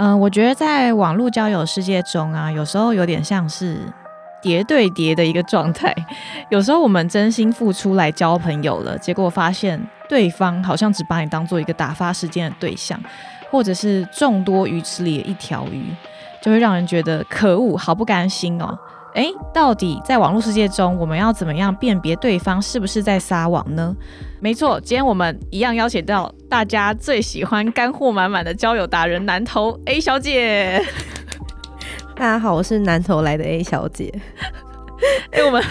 嗯，我觉得在网络交友世界中啊，有时候有点像是叠对叠的一个状态。有时候我们真心付出来交朋友了，结果发现对方好像只把你当做一个打发时间的对象，或者是众多鱼池里的一条鱼，就会让人觉得可恶，好不甘心哦。哎，到底在网络世界中，我们要怎么样辨别对方是不是在撒网呢？没错，今天我们一样邀请到大家最喜欢干货满满的交友达人南投 A 小姐。大家好，我是南投来的 A 小姐。哎，我们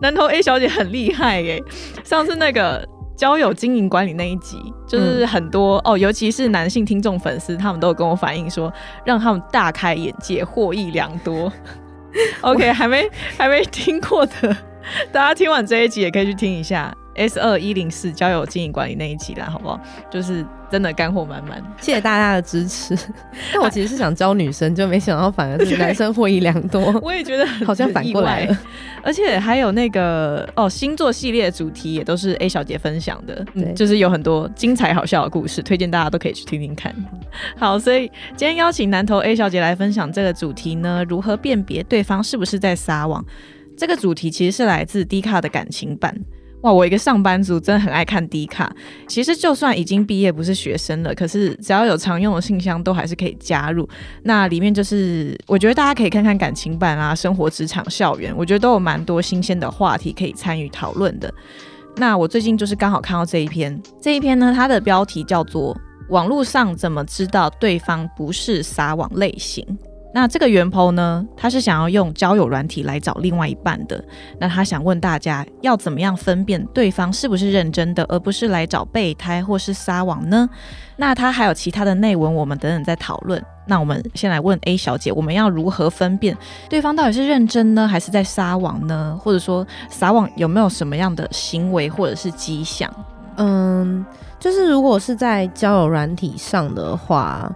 南投 A 小姐很厉害耶！上次那个交友经营管理那一集，就是很多哦，尤其是男性听众粉丝，他们都有跟我反映说，让他们大开眼界，获益良多。OK，还没还没听过的，大家听完这一集也可以去听一下。S 二一零四交友经营管理那一集啦，好不好？就是真的干货满满，谢谢大家的支持。但我其实是想教女生，就没想到反而是 男生获益良多。我也觉得 好像反过来了，而且还有那个哦，星座系列主题也都是 A 小姐分享的，嗯，就是有很多精彩好笑的故事，推荐大家都可以去听听看。好，所以今天邀请南投 A 小姐来分享这个主题呢，如何辨别对方是不是在撒网？这个主题其实是来自 D 卡的感情版。哇，我一个上班族真的很爱看 D 卡。其实就算已经毕业不是学生了，可是只要有常用的信箱，都还是可以加入。那里面就是我觉得大家可以看看感情版啊，生活、职场、校园，我觉得都有蛮多新鲜的话题可以参与讨论的。那我最近就是刚好看到这一篇，这一篇呢，它的标题叫做《网络上怎么知道对方不是撒网类型》。那这个元剖呢，他是想要用交友软体来找另外一半的。那他想问大家，要怎么样分辨对方是不是认真的，而不是来找备胎或是撒网呢？那他还有其他的内文，我们等等再讨论。那我们先来问 A 小姐，我们要如何分辨对方到底是认真呢，还是在撒网呢？或者说撒网有没有什么样的行为或者是迹象？嗯，就是如果是在交友软体上的话。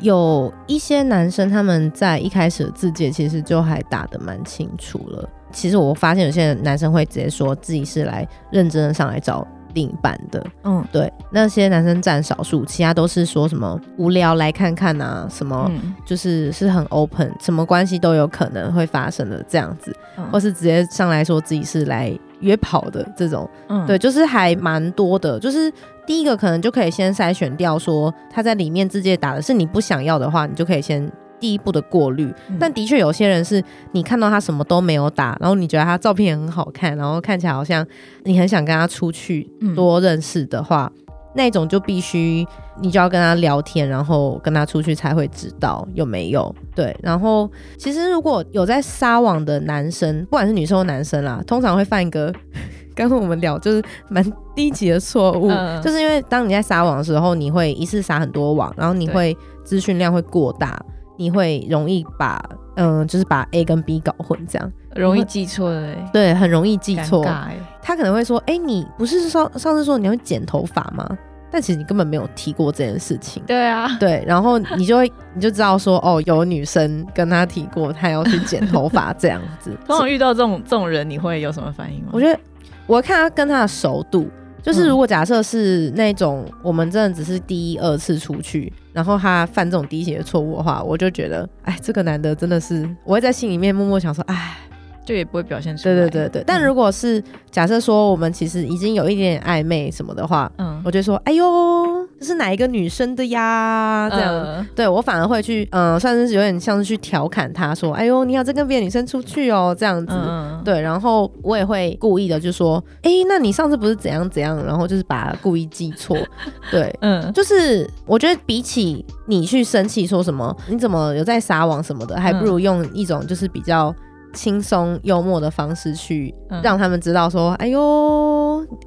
有一些男生他们在一开始的字界其实就还打得蛮清楚了。其实我发现有些男生会直接说自己是来认真的上来找另一半的。嗯，对，那些男生占少数，其他都是说什么无聊来看看啊，什么就是是很 open，什么关系都有可能会发生的这样子，或是直接上来说自己是来约跑的这种。嗯，对，就是还蛮多的，就是。第一个可能就可以先筛选掉，说他在里面直接打的是你不想要的话，你就可以先第一步的过滤。但的确有些人是你看到他什么都没有打，然后你觉得他照片很好看，然后看起来好像你很想跟他出去多认识的话，那种就必须你就要跟他聊天，然后跟他出去才会知道有没有对。然后其实如果有在撒网的男生，不管是女生或男生啦，通常会犯一个。刚刚我们聊就是蛮低级的错误，就是因为当你在撒网的时候，你会一次撒很多网，然后你会资讯量会过大，你会容易把嗯，就是把 A 跟 B 搞混，这样容易记错的，对，很容易记错。他可能会说：“哎，你不是上上次说你要剪头发吗？”但其实你根本没有提过这件事情。对啊，对，然后你就会你就知道说：“哦，有女生跟他提过，他要去剪头发这样子。”通常遇到这种这种人，你会有什么反应吗？我觉得。我看他跟他的熟度，就是如果假设是那种我们真的只是第一二次出去，然后他犯这种低级的错误的话，我就觉得，哎，这个男的真的是，我会在心里面默默想说，哎，就也不会表现出来。对对对对。但如果是假设说我们其实已经有一点暧昧什么的话，嗯，我就说，哎呦。这是哪一个女生的呀？这样，对我反而会去，嗯，算是有点像是去调侃他，说，哎呦，你好，在跟别的女生出去哦，这样子，对，然后我也会故意的就说，哎，那你上次不是怎样怎样，然后就是把故意记错，对，嗯，就是我觉得比起你去生气说什么，你怎么有在撒网什么的，还不如用一种就是比较。轻松幽默的方式去让他们知道说：“哎呦，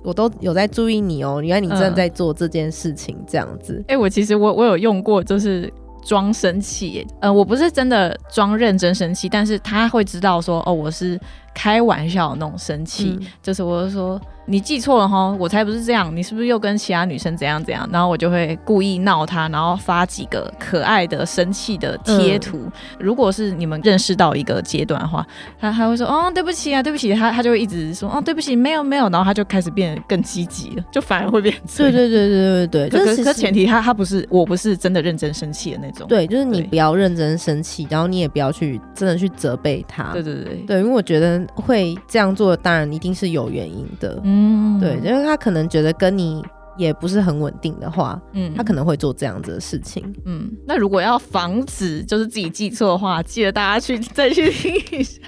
我都有在注意你哦，原来你真的在做这件事情。”这样子。哎，我其实我我有用过，就是装生气，呃，我不是真的装认真生气，但是他会知道说，哦，我是开玩笑那种生气，就是我就说。你记错了哈，我才不是这样，你是不是又跟其他女生怎样怎样？然后我就会故意闹他，然后发几个可爱的生气的贴图。如果是你们认识到一个阶段的话，他还会说哦对不起啊对不起，他他就会一直说哦对不起没有没有，然后他就开始变得更积极了，就反而会变。对对对对对对，可是前提他他不是我不是真的认真生气的那种。对，就是你不要认真生气，然后你也不要去真的去责备他。对对对对，因为我觉得会这样做，当然一定是有原因的。嗯，对，因为他可能觉得跟你也不是很稳定的话，嗯，他可能会做这样子的事情。嗯，那如果要防止就是自己记错的话，记得大家去 再去听一下。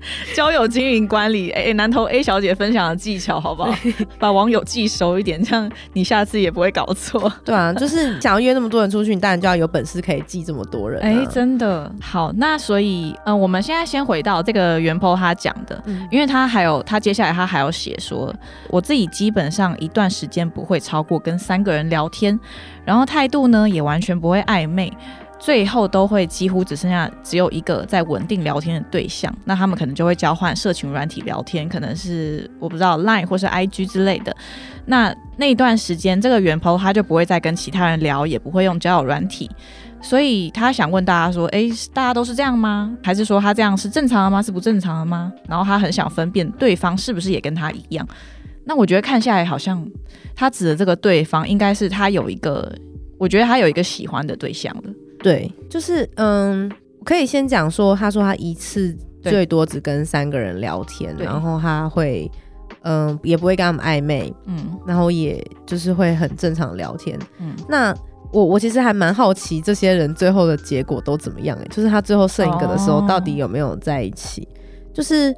交友经营管理，哎，南投 A 小姐分享的技巧，好不好？把网友记熟一点，这样你下次也不会搞错。对啊，就是想要约那么多人出去，你当然就要有本事可以记这么多人。哎，真的好。那所以，嗯，我们现在先回到这个袁坡他讲的，因为他还有他接下来他还要写说，我自己基本上一段时间不会超过跟三个人聊天，然后态度呢也完全不会暧昧。最后都会几乎只剩下只有一个在稳定聊天的对象，那他们可能就会交换社群软体聊天，可能是我不知道 Line 或是 IG 之类的。那那段时间，这个元抛他就不会再跟其他人聊，也不会用交友软体，所以他想问大家说：哎，大家都是这样吗？还是说他这样是正常的吗？是不正常的吗？然后他很想分辨对方是不是也跟他一样。那我觉得看下来，好像他指的这个对方应该是他有一个，我觉得他有一个喜欢的对象了。对，就是嗯，可以先讲说，他说他一次最多只跟三个人聊天，然后他会嗯，也不会跟他们暧昧，嗯，然后也就是会很正常聊天，嗯。那我我其实还蛮好奇这些人最后的结果都怎么样哎，就是他最后剩一个的时候到底有没有在一起？就是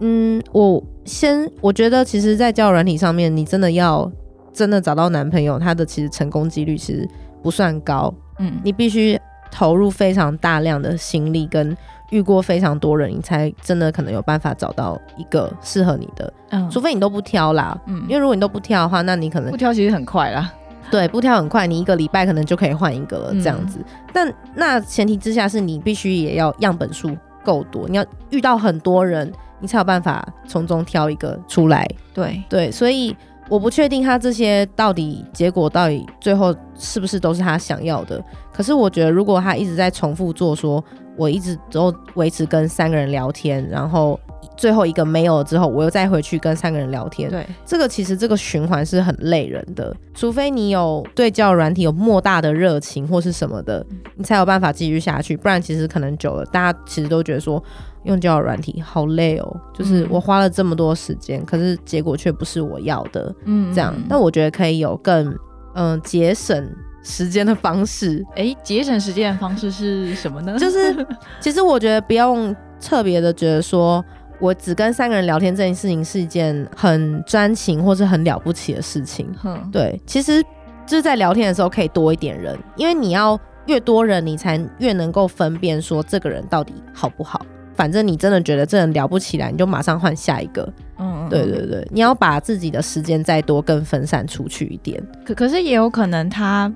嗯，我先我觉得其实，在交友软体上面，你真的要真的找到男朋友，他的其实成功几率其实不算高。嗯，你必须投入非常大量的心力，跟遇过非常多人，你才真的可能有办法找到一个适合你的。嗯，除非你都不挑啦。嗯，因为如果你都不挑的话，那你可能不挑其实很快啦。对，不挑很快，你一个礼拜可能就可以换一个了这样子。但那前提之下是你必须也要样本数够多，你要遇到很多人，你才有办法从中挑一个出来。对对，所以。我不确定他这些到底结果到底最后是不是都是他想要的。可是我觉得，如果他一直在重复做，说我一直都维持跟三个人聊天，然后最后一个没有了之后，我又再回去跟三个人聊天，对，这个其实这个循环是很累人的。除非你有对教软体有莫大的热情或是什么的，你才有办法继续下去。不然其实可能久了，大家其实都觉得说。用交友软体好累哦，就是我花了这么多时间，可是结果却不是我要的，嗯，这样。那我觉得可以有更嗯节省时间的方式。哎，节省时间的方式是什么呢？就是 其实我觉得不用特别的觉得说我只跟三个人聊天这件事情是一件很专情或是很了不起的事情。对，其实就是在聊天的时候可以多一点人，因为你要越多人，你才越能够分辨说这个人到底好不好。反正你真的觉得这人聊不起来，你就马上换下一个。嗯，对对对，你要把自己的时间再多更分散出去一点。可可是也有可能他，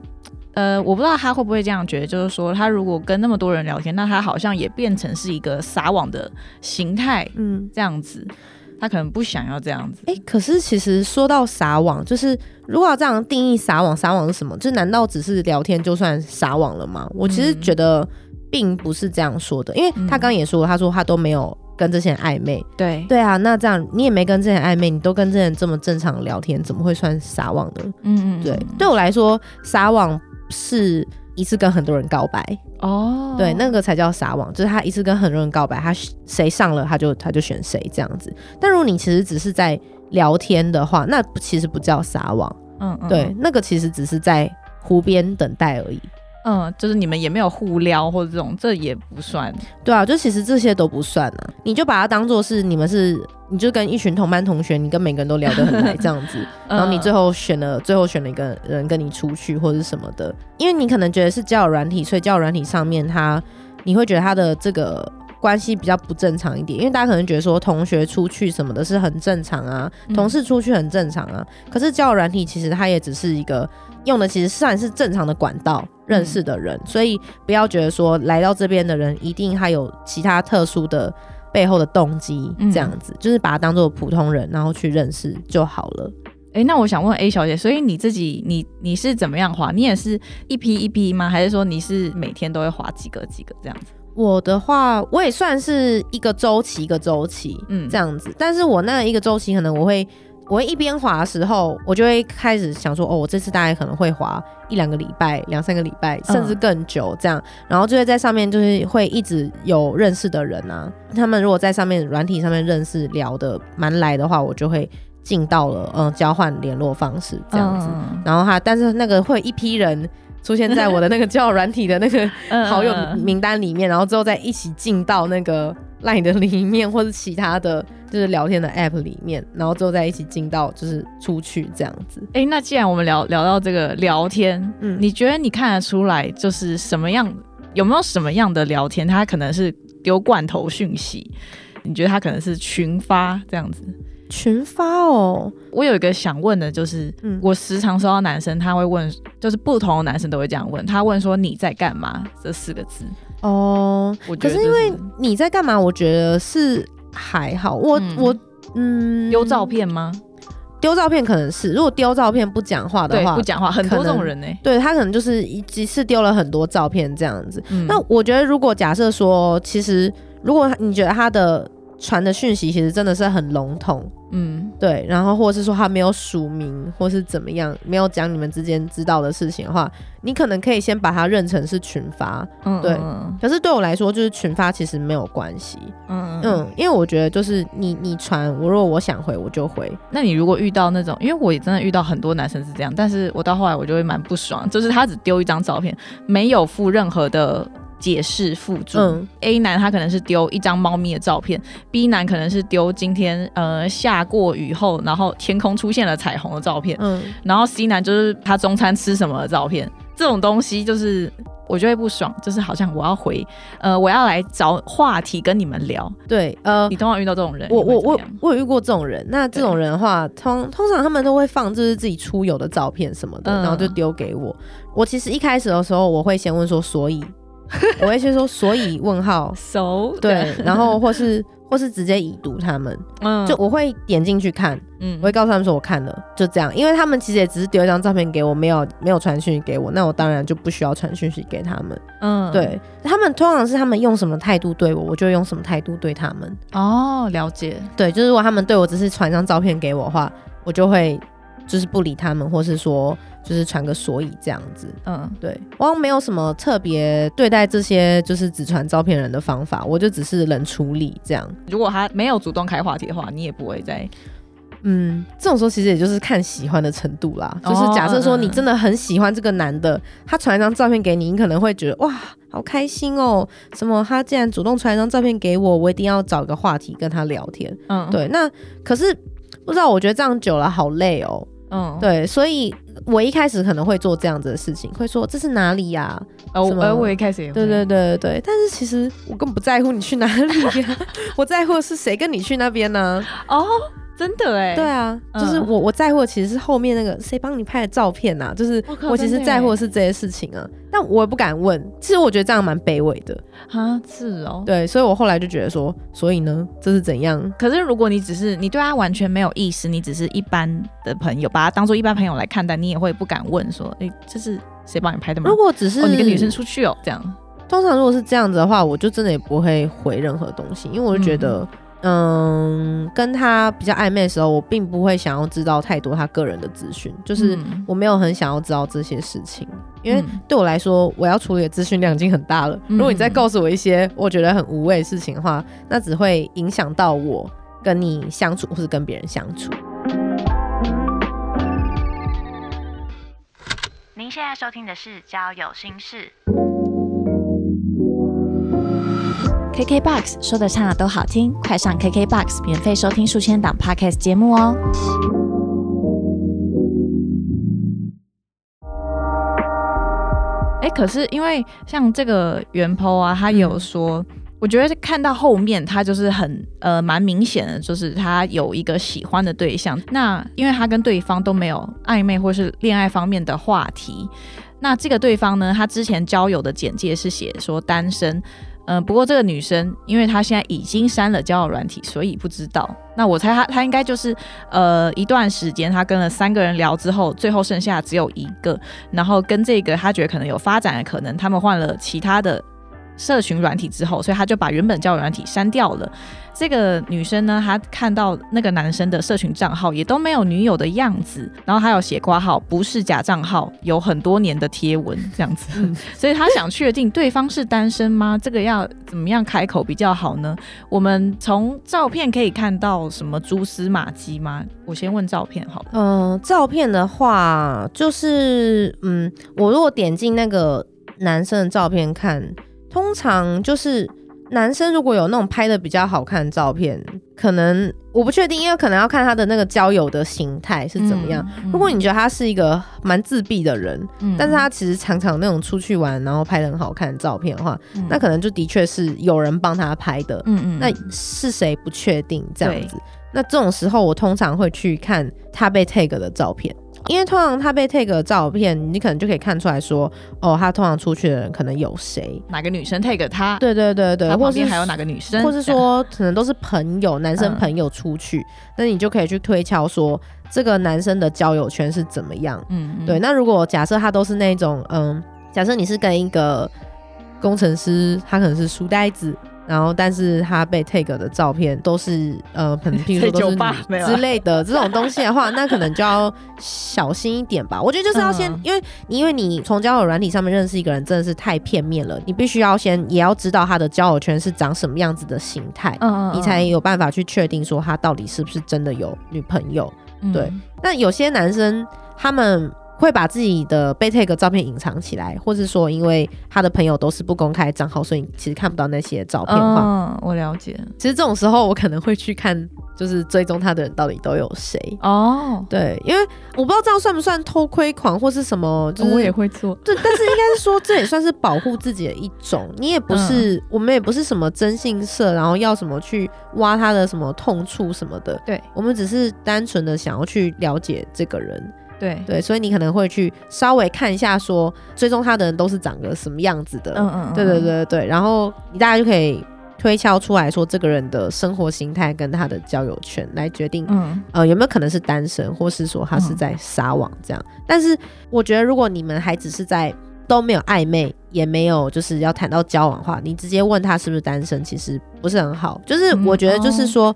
呃，我不知道他会不会这样觉得，就是说他如果跟那么多人聊天，那他好像也变成是一个撒网的形态。嗯，这样子，他可能不想要这样子。哎，可是其实说到撒网，就是如果要这样定义撒网，撒网是什么？就难道只是聊天就算撒网了吗？我其实觉得。并不是这样说的，因为他刚刚也说，他说他都没有跟这些人暧昧。对对啊，那这样你也没跟这些人暧昧，你都跟这些人这么正常聊天，怎么会算撒网呢？嗯嗯，对，对我来说，撒网是一次跟很多人告白哦，对，那个才叫撒网，就是他一次跟很多人告白，他谁上了他就他就选谁这样子。但如果你其实只是在聊天的话，那其实不叫撒网，嗯嗯，对，那个其实只是在湖边等待而已。嗯，就是你们也没有互撩或者这种，这也不算。对啊，就其实这些都不算啊，你就把它当做是你们是，你就跟一群同班同学，你跟每个人都聊得很来这样子，然后你最后选了，最后选了一个人跟你出去或者什么的，因为你可能觉得是交友软体，所以交友软体上面他，你会觉得他的这个关系比较不正常一点，因为大家可能觉得说同学出去什么的是很正常啊，同事出去很正常啊，可是交友软体其实它也只是一个。用的其实算是正常的管道认识的人，所以不要觉得说来到这边的人一定还有其他特殊的背后的动机，这样子就是把他当做普通人，然后去认识就好了。哎，那我想问 A 小姐，所以你自己你你是怎么样滑？你也是一批一批吗？还是说你是每天都会滑几个几个这样子？我的话，我也算是一个周期一个周期，嗯，这样子。但是我那一个周期可能我会。我会一边滑的时候，我就会开始想说，哦，我这次大概可能会滑一两个礼拜、两三个礼拜，甚至更久这样。然后就会在上面，就是会一直有认识的人啊。他们如果在上面软体上面认识聊的蛮来的话，我就会进到了嗯交换联络方式这样子。然后哈，但是那个会一批人出现在我的那个 交友软体的那个好友名单里面，然后之后再一起进到那个。Line 的里面或是其他的就是聊天的 App 里面，然后之后再一起进到就是出去这样子。哎，那既然我们聊聊到这个聊天，嗯，你觉得你看得出来就是什么样？有没有什么样的聊天？他可能是丢罐头讯息？你觉得他可能是群发这样子？群发哦，我有一个想问的，就是嗯我时常收到男生他会问，就是不同的男生都会这样问，他问说你在干嘛这四个字。哦，可是因为你在干嘛？我觉得是还好。我我嗯，丢照片吗？丢照片可能是，如果丢照片不讲话的话，不讲话，很多这种人呢。对他可能就是一几次丢了很多照片这样子。那我觉得，如果假设说，其实如果你觉得他的。传的讯息其实真的是很笼统，嗯，对，然后或者是说他没有署名，或是怎么样，没有讲你们之间知道的事情的话，你可能可以先把它认成是群发，嗯，对。可是对我来说，就是群发其实没有关系，嗯嗯，因为我觉得就是你你传我，如果我想回我就回。那你如果遇到那种，因为我也真的遇到很多男生是这样，但是我到后来我就会蛮不爽，就是他只丢一张照片，没有附任何的。解释附注，A 男他可能是丢一张猫咪的照片，B 男可能是丢今天呃下过雨后，然后天空出现了彩虹的照片，嗯，然后 C 男就是他中餐吃什么的照片，这种东西就是我就会不爽，就是好像我要回，呃，我要来找话题跟你们聊，对，呃，你通常遇到这种人，我我我我有遇过这种人，那这种人的话，通通常他们都会放就是自己出游的照片什么的，然后就丢给我，我其实一开始的时候我会先问说，所以。我会先说，所以问号。熟。对，然后或是或是直接已读他们，嗯，就我会点进去看，嗯，我会告诉他们说我看了，就这样，因为他们其实也只是丢一张照片给我，没有没有传讯息给我，那我当然就不需要传讯息给他们，嗯，对。他们通常是他们用什么态度对我，我就用什么态度对他们。哦，了解，对，就是如果他们对我只是传张照片给我的话，我就会就是不理他们，或是说。就是传个所以这样子，嗯，对，我没有什么特别对待这些就是只传照片人的方法，我就只是冷处理这样。如果他没有主动开话题的话，你也不会再，嗯，这种时候其实也就是看喜欢的程度啦。就是假设说你真的很喜欢这个男的，他传一张照片给你，你可能会觉得哇，好开心哦，什么他竟然主动传一张照片给我，我一定要找个话题跟他聊天。嗯，对，那可是不知道，我觉得这样久了好累哦。嗯，对，所以我一开始可能会做这样子的事情，会说这是哪里呀？呃，我我一开始也对对对对，但是其实我根本不在乎你去哪里呀，我在乎的是谁跟你去那边呢？哦。真的哎，对啊，就是我我在乎的其实是后面那个谁帮你拍的照片呐，就是我其实在乎的是这些事情啊，但我也不敢问，其实我觉得这样蛮卑微的啊，是哦，对，所以我后来就觉得说，所以呢，这是怎样？可是如果你只是你对他完全没有意思，你只是一般的朋友，把他当做一般朋友来看待，你也会不敢问说，哎，这是谁帮你拍的吗？如果只是你跟女生出去哦，这样，通常如果是这样子的话，我就真的也不会回任何东西，因为我就觉得。嗯，跟他比较暧昧的时候，我并不会想要知道太多他个人的资讯，就是我没有很想要知道这些事情，因为对我来说，我要处理的资讯量已经很大了。如果你再告诉我一些我觉得很无谓的事情的话，那只会影响到我跟你相处或是跟别人相处。您现在收听的是交友心事。KKBOX 说的唱的都好听，快上 KKBOX 免费收听数千档 Podcast 节目哦！哎，可是因为像这个袁抛啊，他有说，我觉得看到后面，他就是很呃蛮明显的，就是他有一个喜欢的对象。那因为他跟对方都没有暧昧或是恋爱方面的话题，那这个对方呢，他之前交友的简介是写说单身。嗯，不过这个女生，因为她现在已经删了交友软体，所以不知道。那我猜她，她应该就是呃一段时间，她跟了三个人聊之后，最后剩下只有一个，然后跟这个她觉得可能有发展的可能，他们换了其他的。社群软体之后，所以他就把原本交友软体删掉了。这个女生呢，她看到那个男生的社群账号也都没有女友的样子，然后还有写挂号，不是假账号，有很多年的贴文这样子。所以她想确定对方是单身吗？这个要怎么样开口比较好呢？我们从照片可以看到什么蛛丝马迹吗？我先问照片好了。嗯，照片的话，就是嗯，我如果点进那个男生的照片看。通常就是男生如果有那种拍的比较好看的照片，可能我不确定，因为可能要看他的那个交友的形态是怎么样。如果你觉得他是一个蛮自闭的人，但是他其实常常那种出去玩，然后拍的很好看的照片的话，那可能就的确是有人帮他拍的。嗯嗯，那是谁不确定这样子？那这种时候，我通常会去看他被 tag 的照片。因为通常他被 take 的照片，你可能就可以看出来说，哦，他通常出去的人可能有谁，哪个女生 take 他？对对对对，或者还有哪个女生，或是说可能都是朋友，男生朋友出去，那你就可以去推敲说这个男生的交友圈是怎么样。嗯，对。那如果假设他都是那种，嗯，假设你是跟一个工程师，他可能是书呆子。然后，但是他被 take 的照片都是呃，可能 譬如说都是之类的这种东西的话，那可能就要小心一点吧。我觉得就是要先，因为因为你从交友软体上面认识一个人真的是太片面了，你必须要先也要知道他的交友圈是长什么样子的形态，嗯你才有办法去确定说他到底是不是真的有女朋友。对，那有些男生他们。会把自己的被 take 照片隐藏起来，或是说因为他的朋友都是不公开账号，所以其实看不到那些照片。嗯，我了解。其实这种时候，我可能会去看，就是追踪他的人到底都有谁。哦，对，因为我不知道这样算不算偷窥狂或是什么。我也会做。对，但是应该是说这也算是保护自己的一种。你也不是，我们也不是什么征信社，然后要什么去挖他的什么痛处什么的。对，我们只是单纯的想要去了解这个人。对对，所以你可能会去稍微看一下，说追踪他的人都是长个什么样子的。嗯嗯，对对对对然后你大家就可以推敲出来说，这个人的生活形态跟他的交友圈来决定，嗯呃有没有可能是单身，或是说他是在撒网这样。但是我觉得，如果你们还只是在都没有暧昧，也没有就是要谈到交往的话，你直接问他是不是单身，其实不是很好。就是我觉得，就是说。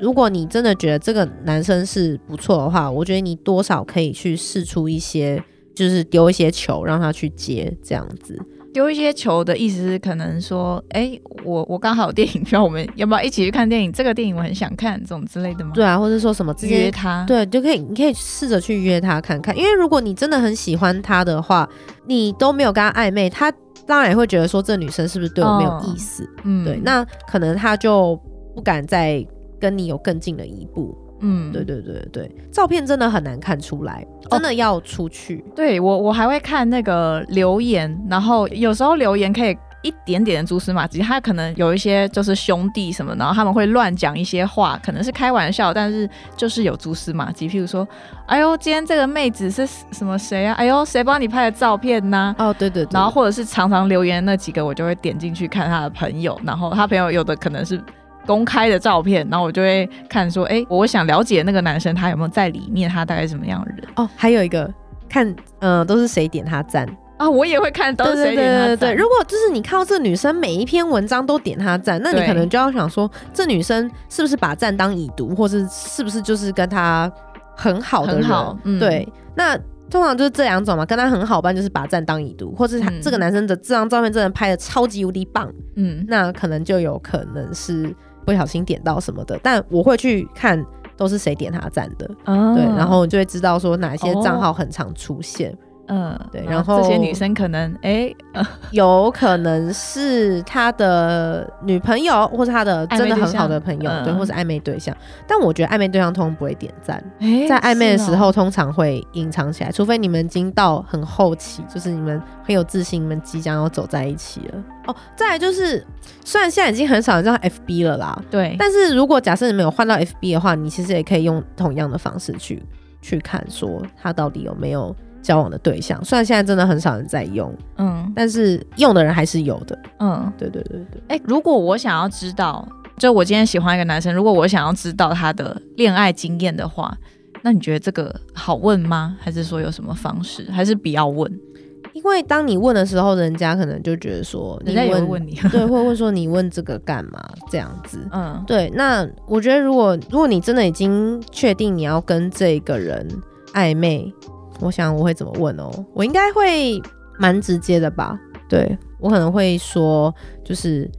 如果你真的觉得这个男生是不错的话，我觉得你多少可以去试出一些，就是丢一些球让他去接，这样子。丢一些球的意思是可能说，哎，我我刚好有电影票，我们要不要一起去看电影？这个电影我很想看，这种之类的吗？对啊，或者说什么直接约他？对，就可以，你可以试着去约他看看。因为如果你真的很喜欢他的话，你都没有跟他暧昧，他当然也会觉得说这女生是不是对我没有意思？嗯，对，那可能他就不敢再。跟你有更近的一步，嗯，对对对对，照片真的很难看出来，真的要出去。对我，我还会看那个留言，然后有时候留言可以一点点的蛛丝马迹，他可能有一些就是兄弟什么，然后他们会乱讲一些话，可能是开玩笑，但是就是有蛛丝马迹。譬如说，哎呦，今天这个妹子是什么谁啊？哎呦，谁帮你拍的照片呢？哦，对对，然后或者是常常留言那几个，我就会点进去看他的朋友，然后他朋友有的可能是。公开的照片，然后我就会看说，哎，我想了解那个男生他有没有在里面，他大概什么样的人哦。还有一个看，呃，都是谁点他赞啊？我也会看都是谁点他赞。如果就是你看到这女生每一篇文章都点他赞，那你可能就要想说，这女生是不是把赞当已读，或是是不是就是跟他很好的人？对，那通常就是这两种嘛，跟他很好，办就是把赞当已读，或是他这个男生的这张照片真的拍的超级无敌棒，嗯，那可能就有可能是。不小心点到什么的，但我会去看都是谁点他赞的，对，然后你就会知道说哪些账号很常出现，嗯，对，然后这些女生可能哎，有可能是他的女朋友，或是他的真的很好的朋友，对，或是暧昧对象。但我觉得暧昧对象通常不会点赞，在暧昧的时候通常会隐藏起来，除非你们已经到很后期，就是你们很有自信，你们即将要走在一起了。哦，再来就是，虽然现在已经很少人知道 FB 了啦，对，但是如果假设你们有换到 FB 的话，你其实也可以用同样的方式去去看，说他到底有没有。交往的对象，虽然现在真的很少人在用，嗯，但是用的人还是有的，嗯，对对对对。哎，如果我想要知道，就我今天喜欢一个男生，如果我想要知道他的恋爱经验的话，那你觉得这个好问吗？还是说有什么方式？还是不要问？因为当你问的时候，人家可能就觉得说，人家也会问你，对，会问说你问这个干嘛？这样子，嗯，对。那我觉得，如果如果你真的已经确定你要跟这个人暧昧。我想我会怎么问哦？我应该会蛮直接的吧？对我可能会说，就是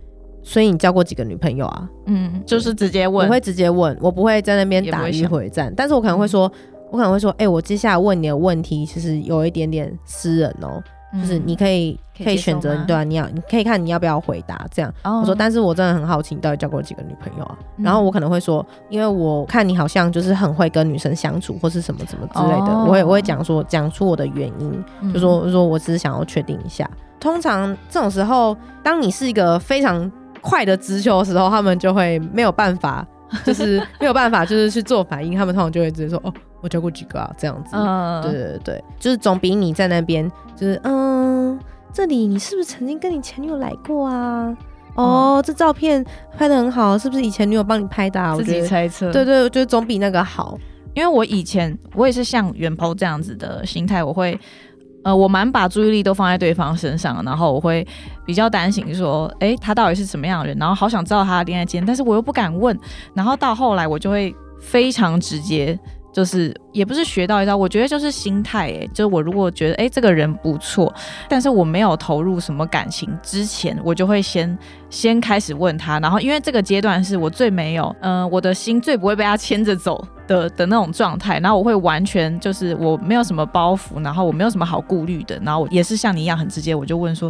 所以你交过几个女朋友啊？嗯，就是直接问，我会直接问，我不会在那边打迂回战。但是我可能会说，我可能会说，哎，我接下来问你的问题其实有一点点私人哦。就是你可以可以选择，对啊，你要你可以看你要不要回答这样。我说，但是我真的很好奇，你到底交过几个女朋友啊？然后我可能会说，因为我看你好像就是很会跟女生相处，或是什么什么之类的。我会我会讲说，讲出我的原因，就说说我只是想要确定一下。通常这种时候，当你是一个非常快的直球的时候，他们就会没有办法，就是没有办法，就是去做反应。他们通常就会直接说，哦。我交过几个啊？这样子，嗯对对对，就是总比你在那边，就是嗯，这里你是不是曾经跟你前女友来过啊？哦，这照片拍的很好，是不是以前女友帮你拍的？啊？自己猜测，对对，我觉得总比那个好。因为我以前我也是像元抛这样子的心态，我会呃，我蛮把注意力都放在对方身上，然后我会比较担心说，哎，他到底是什么样的人？然后好想知道他的恋爱经验，但是我又不敢问。然后到后来，我就会非常直接。就是也不是学到一招，我觉得就是心态哎，就是我如果觉得哎这个人不错，但是我没有投入什么感情之前，我就会先先开始问他，然后因为这个阶段是我最没有，嗯，我的心最不会被他牵着走的的那种状态，然后我会完全就是我没有什么包袱，然后我没有什么好顾虑的，然后也是像你一样很直接，我就问说。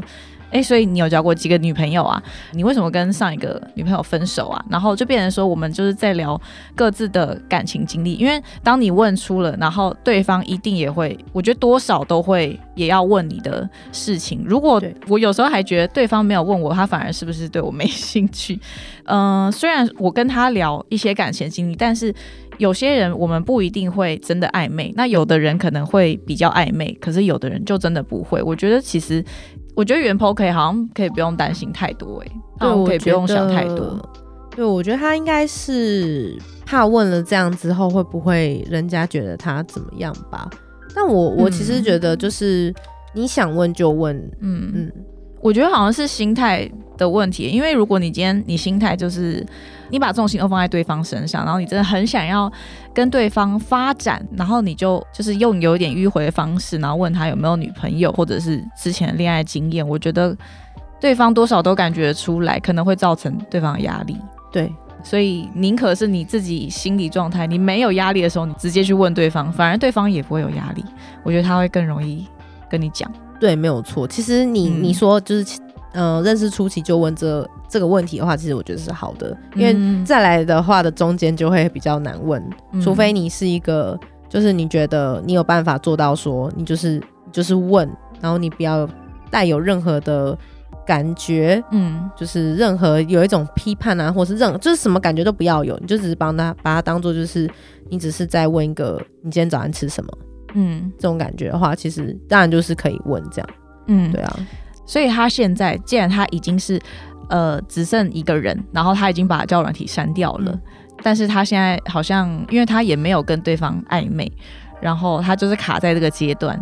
哎，所以你有交过几个女朋友啊？你为什么跟上一个女朋友分手啊？然后就变成说，我们就是在聊各自的感情经历。因为当你问出了，然后对方一定也会，我觉得多少都会也要问你的事情。如果我有时候还觉得对方没有问我，他反而是不是对我没兴趣？嗯，虽然我跟他聊一些感情经历，但是有些人我们不一定会真的暧昧。那有的人可能会比较暧昧，可是有的人就真的不会。我觉得其实。我觉得原 po 可以，好像可以不用担心太多，哎，对，可以不用想太多。对，我觉得他应该是怕问了这样之后会不会人家觉得他怎么样吧？但我我其实觉得就是你想问就问，嗯嗯。我觉得好像是心态的问题，因为如果你今天你心态就是你把重心都放在对方身上，然后你真的很想要跟对方发展，然后你就就是用有一点迂回的方式，然后问他有没有女朋友或者是之前的恋爱经验，我觉得对方多少都感觉出来，可能会造成对方的压力。对，所以宁可是你自己心理状态你没有压力的时候，你直接去问对方，反而对方也不会有压力。我觉得他会更容易跟你讲。对，没有错。其实你你说就是，呃，认识初期就问这这个问题的话，其实我觉得是好的，因为再来的话的中间就会比较难问，除非你是一个，就是你觉得你有办法做到说，你就是就是问，然后你不要带有任何的感觉，嗯，就是任何有一种批判啊，或是任就是什么感觉都不要有，你就只是帮他把它当做就是你只是在问一个你今天早上吃什么。嗯，这种感觉的话，其实当然就是可以问这样。嗯，对啊。所以他现在既然他已经是呃只剩一个人，然后他已经把交友软体删掉了，但是他现在好像因为他也没有跟对方暧昧，然后他就是卡在这个阶段。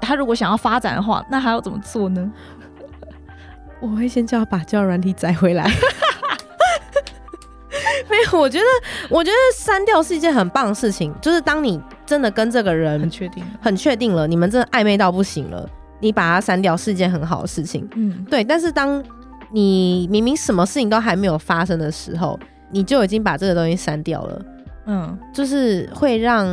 他如果想要发展的话，那还要怎么做呢？我会先叫他把交友软体载回来。没有，我觉得，我觉得删掉是一件很棒的事情。就是当你真的跟这个人很确定、很确定了，你们真的暧昧到不行了，你把它删掉是一件很好的事情。嗯，对。但是当你明明什么事情都还没有发生的时候，你就已经把这个东西删掉了。嗯，就是会让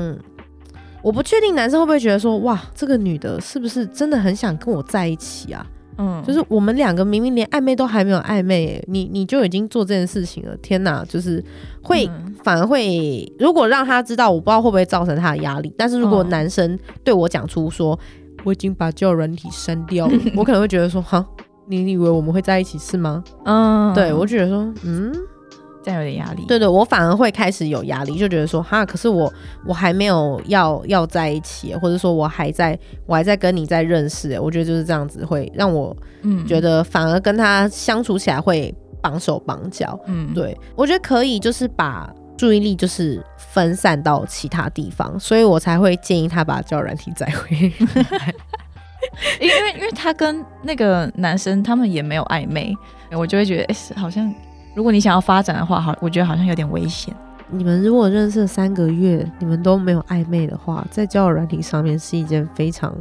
我不确定男生会不会觉得说，哇，这个女的是不是真的很想跟我在一起啊？嗯，就是我们两个明明连暧昧都还没有暧昧，你你就已经做这件事情了，天哪！就是会反而会，如果让他知道，我不知道会不会造成他的压力。但是如果男生对我讲出说，我已经把交友软体删掉了，我可能会觉得说，哈，你以为我们会在一起是吗？嗯，对我觉得说，嗯。这样有点压力，对对，我反而会开始有压力，就觉得说哈，可是我我还没有要要在一起，或者说我还在我还在跟你在认识，我觉得就是这样子会让我嗯。觉得反而跟他相处起来会绑手绑脚，嗯，对我觉得可以就是把注意力就是分散到其他地方，所以我才会建议他把交软体载回，因为因为他跟那个男生他们也没有暧昧，我就会觉得哎好像。如果你想要发展的话，好，我觉得好像有点危险。你们如果认识三个月，你们都没有暧昧的话，在交友软体上面是一件非常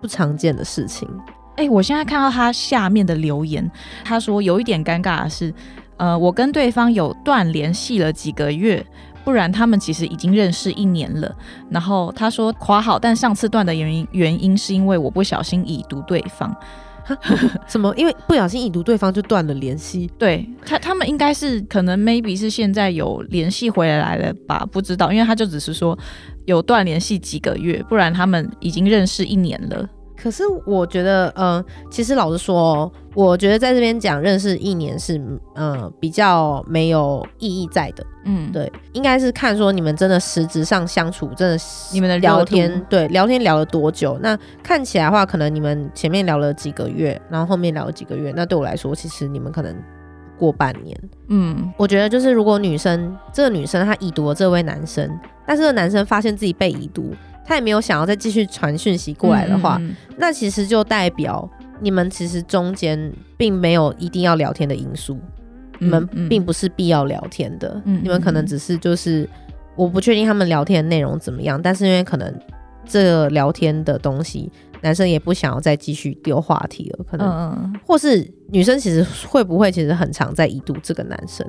不常见的事情。哎，我现在看到他下面的留言，他说有一点尴尬的是，呃，我跟对方有断联系了几个月，不然他们其实已经认识一年了。然后他说夸好，但上次断的原因原因是因为我不小心已读对方。什么？因为不小心已读对方就断了联系。对他，他们应该是可能 maybe 是现在有联系回来了吧？不知道，因为他就只是说有断联系几个月，不然他们已经认识一年了。可是我觉得，嗯，其实老实说，我觉得在这边讲认识一年是，嗯，比较没有意义在的。嗯，对，应该是看说你们真的实质上相处，真的你们的聊天，对，聊天聊了多久？那看起来的话，可能你们前面聊了几个月，然后后面聊了几个月，那对我来说，其实你们可能过半年。嗯，我觉得就是如果女生这个女生她已读了这位男生，但是这个男生发现自己被已读。他也没有想要再继续传讯息过来的话，那其实就代表你们其实中间并没有一定要聊天的因素，你们并不是必要聊天的，你们可能只是就是我不确定他们聊天的内容怎么样，但是因为可能这聊天的东西，男生也不想要再继续丢话题了，可能，或是女生其实会不会其实很常在已读这个男生。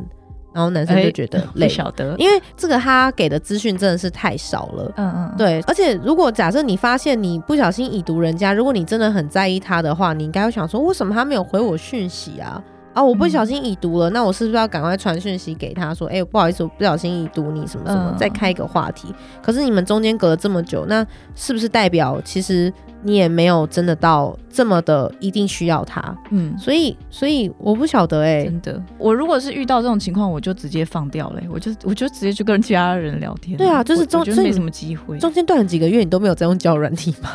然后男生就觉得 累，晓得，因为这个他给的资讯真的是太少了。嗯嗯，对。而且如果假设你发现你不小心已读人家，如果你真的很在意他的话，你应该会想说，为什么他没有回我讯息啊？啊，我不小心已读了，那我是不是要赶快传讯息给他说，哎，不好意思，我不小心已读你什么什么，再开一个话题。可是你们中间隔了这么久，那是不是代表其实？你也没有真的到这么的一定需要他，嗯，所以所以我不晓得哎，真的，我如果是遇到这种情况，我就直接放掉了，我就我就直接去跟其他人聊天。对啊，就是中间没什么机会，中间断了几个月，你都没有在用交友软体吗？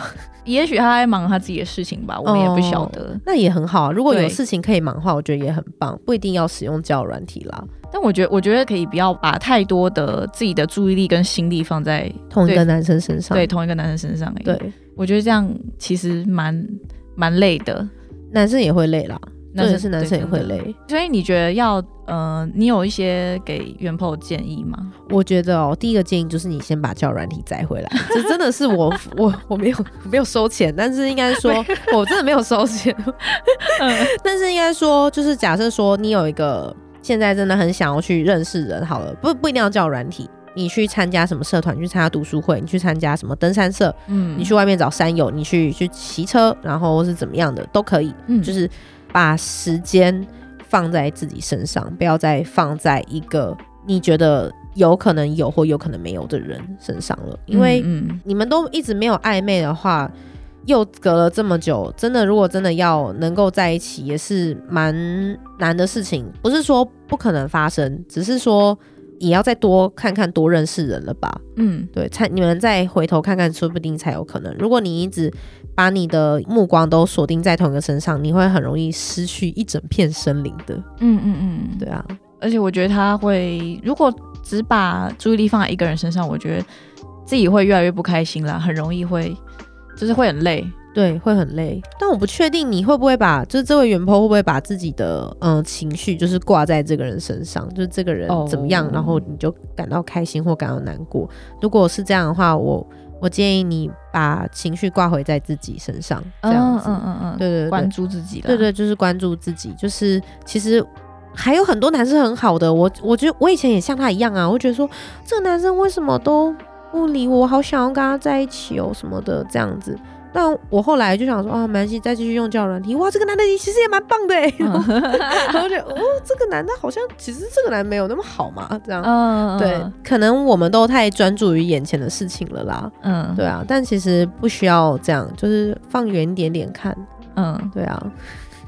也许他在忙他自己的事情吧，我们也不晓得。那也很好啊，如果有事情可以忙的话，我觉得也很棒，不一定要使用交友软体啦。但我觉得，我觉得可以不要把太多的自己的注意力跟心力放在同一个男生身上，对，同一个男生身上。对。我觉得这样其实蛮蛮累的，男生也会累啦，男生是男生也会累，所以你觉得要呃，你有一些给原朋友建议吗？我觉得哦，第一个建议就是你先把教软体载回来，这真的是我我我没有没有收钱，但是应该说 我真的没有收钱，但是应该说就是假设说你有一个现在真的很想要去认识人，好了，不不一定要叫软体。你去参加什么社团？去参加读书会？你去参加什么登山社？嗯，你去外面找山友？你去去骑车？然后是怎么样的都可以。嗯，就是把时间放在自己身上，不要再放在一个你觉得有可能有或有可能没有的人身上了。因为你们都一直没有暧昧的话，又隔了这么久，真的如果真的要能够在一起，也是蛮难的事情。不是说不可能发生，只是说。也要再多看看、多认识人了吧？嗯，对，才你们再回头看看，说不定才有可能。如果你一直把你的目光都锁定在同一个身上，你会很容易失去一整片森林的。嗯嗯嗯，对啊。而且我觉得他会，如果只把注意力放在一个人身上，我觉得自己会越来越不开心啦，很容易会，就是会很累。对，会很累，但我不确定你会不会把，就是这位元婆会不会把自己的嗯情绪，就是挂在这个人身上，就是这个人怎么样，然后你就感到开心或感到难过。如果是这样的话，我我建议你把情绪挂回在自己身上，这样子，嗯嗯嗯，对对，关注自己，对对，就是关注自己，就是其实还有很多男生很好的，我我觉得我以前也像他一样啊，我觉得说这个男生为什么都。不理我，好想要跟他在一起哦什么的这样子。但我后来就想说啊，没关系，再继续用交友软体。哇，这个男的其实也蛮棒的哎。然后就哦，这个男的好像其实这个男没有那么好嘛，这样。嗯，对，可能我们都太专注于眼前的事情了啦。嗯，对啊，但其实不需要这样，就是放远一点点看。嗯，对啊。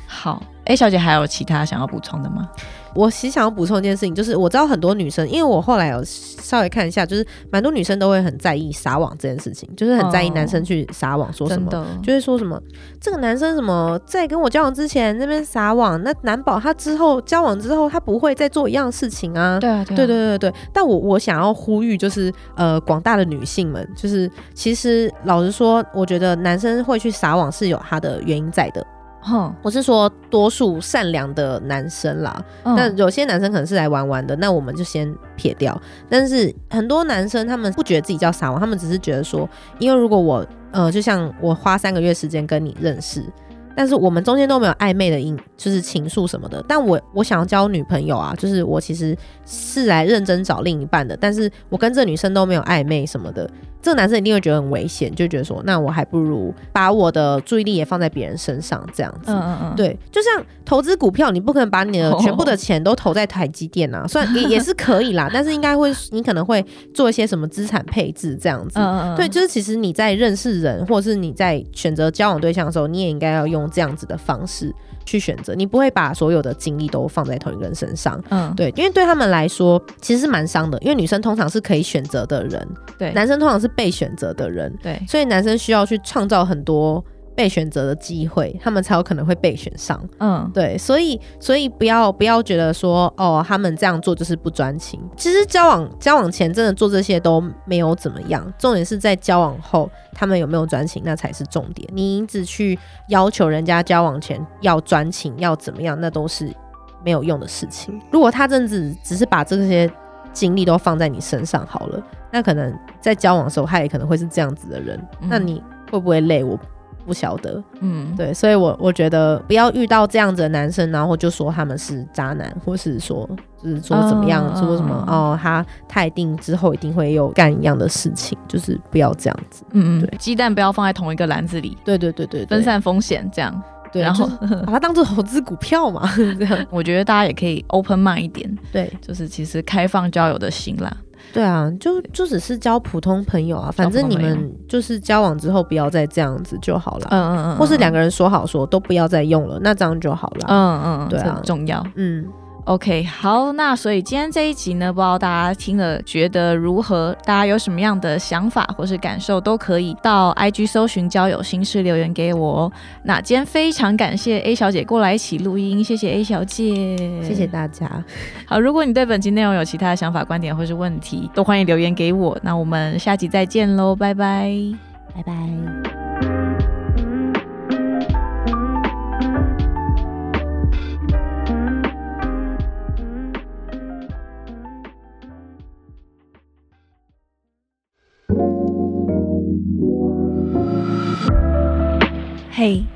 好哎小姐还有其他想要补充的吗？我其实想要补充一件事情，就是我知道很多女生，因为我后来有稍微看一下，就是蛮多女生都会很在意撒网这件事情，就是很在意男生去撒网，说什么，就会说什么这个男生什么在跟我交往之前那边撒网，那难保他之后交往之后他不会再做一样事情啊。对啊，对对对对对。但我我想要呼吁，就是呃广大的女性们，就是其实老实说，我觉得男生会去撒网是有他的原因在的。哼，我是说多数善良的男生啦，但有些男生可能是来玩玩的，那我们就先撇掉。但是很多男生他们不觉得自己叫撒网，他们只是觉得说，因为如果我呃，就像我花三个月时间跟你认识。但是我们中间都没有暧昧的因，就是情愫什么的。但我我想要交女朋友啊，就是我其实是来认真找另一半的。但是我跟这女生都没有暧昧什么的，这个男生一定会觉得很危险，就觉得说，那我还不如把我的注意力也放在别人身上，这样子。嗯嗯嗯。对，就像投资股票，你不可能把你的全部的钱都投在台积电啊，虽然也也是可以啦，但是应该会，你可能会做一些什么资产配置这样子。嗯嗯嗯。对，就是其实你在认识人，或者是你在选择交往对象的时候，你也应该要。用这样子的方式去选择，你不会把所有的精力都放在同一个人身上，嗯，对，因为对他们来说其实是蛮伤的，因为女生通常是可以选择的人，对，男生通常是被选择的人，对，所以男生需要去创造很多。被选择的机会，他们才有可能会被选上。嗯，对，所以所以不要不要觉得说哦，他们这样做就是不专情。其实交往交往前真的做这些都没有怎么样，重点是在交往后他们有没有专情，那才是重点。你一直去要求人家交往前要专情要怎么样，那都是没有用的事情。如果他真的只是把这些精力都放在你身上好了，那可能在交往的时候他也可能会是这样子的人。那你会不会累？我。不晓得，嗯，对，所以我我觉得不要遇到这样子的男生，然后就说他们是渣男，或是说就是说怎么样，说什么哦，他他一定之后一定会又干一样的事情，就是不要这样子，嗯嗯，对，鸡蛋不要放在同一个篮子里，对对对对，分散风险这样，对，然后 把它当做投资股票嘛，这样，我觉得大家也可以 open mind 一点，对，就是其实开放交友的心啦。对啊，就就只是交普通朋友啊，反正你们就是交往之后不要再这样子就好了。嗯嗯嗯，或是两个人说好说都不要再用了，那这样就好了。嗯嗯，对啊，重要。嗯。OK，好，那所以今天这一集呢，不知道大家听了觉得如何？大家有什么样的想法或是感受，都可以到 IG 搜寻交友心事留言给我哦。那今天非常感谢 A 小姐过来一起录音，谢谢 A 小姐，谢谢大家。好，如果你对本集内容有其他的想法、观点或是问题，都欢迎留言给我。那我们下集再见喽，拜拜，拜拜。